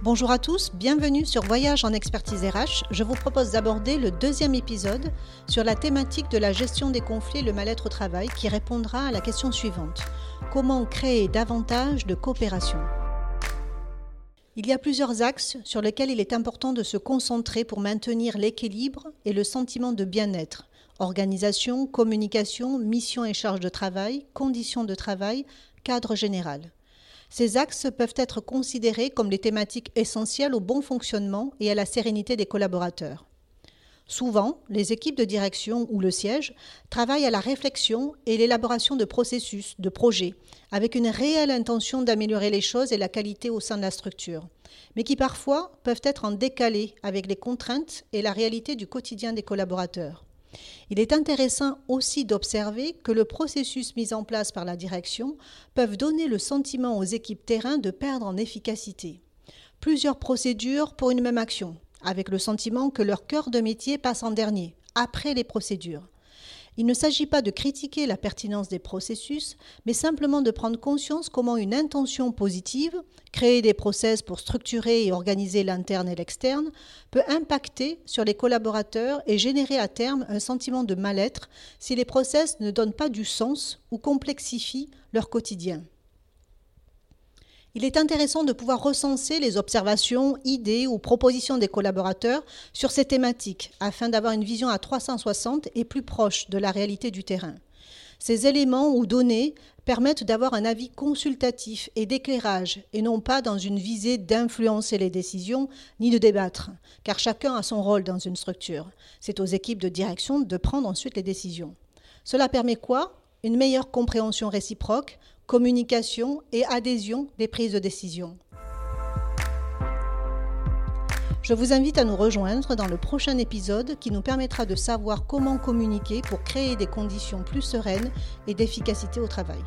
Bonjour à tous, bienvenue sur Voyage en expertise RH. Je vous propose d'aborder le deuxième épisode sur la thématique de la gestion des conflits et le mal-être au travail qui répondra à la question suivante. Comment créer davantage de coopération? Il y a plusieurs axes sur lesquels il est important de se concentrer pour maintenir l'équilibre et le sentiment de bien-être. Organisation, communication, mission et charge de travail, conditions de travail, cadre général. Ces axes peuvent être considérés comme les thématiques essentielles au bon fonctionnement et à la sérénité des collaborateurs. Souvent, les équipes de direction ou le siège travaillent à la réflexion et l'élaboration de processus, de projets, avec une réelle intention d'améliorer les choses et la qualité au sein de la structure, mais qui parfois peuvent être en décalé avec les contraintes et la réalité du quotidien des collaborateurs. Il est intéressant aussi d'observer que le processus mis en place par la direction peuvent donner le sentiment aux équipes terrain de perdre en efficacité. Plusieurs procédures pour une même action, avec le sentiment que leur cœur de métier passe en dernier, après les procédures. Il ne s'agit pas de critiquer la pertinence des processus, mais simplement de prendre conscience comment une intention positive, créer des process pour structurer et organiser l'interne et l'externe, peut impacter sur les collaborateurs et générer à terme un sentiment de mal-être si les process ne donnent pas du sens ou complexifient leur quotidien. Il est intéressant de pouvoir recenser les observations, idées ou propositions des collaborateurs sur ces thématiques afin d'avoir une vision à 360 et plus proche de la réalité du terrain. Ces éléments ou données permettent d'avoir un avis consultatif et d'éclairage et non pas dans une visée d'influencer les décisions ni de débattre, car chacun a son rôle dans une structure. C'est aux équipes de direction de prendre ensuite les décisions. Cela permet quoi? Une meilleure compréhension réciproque, communication et adhésion des prises de décision. Je vous invite à nous rejoindre dans le prochain épisode qui nous permettra de savoir comment communiquer pour créer des conditions plus sereines et d'efficacité au travail.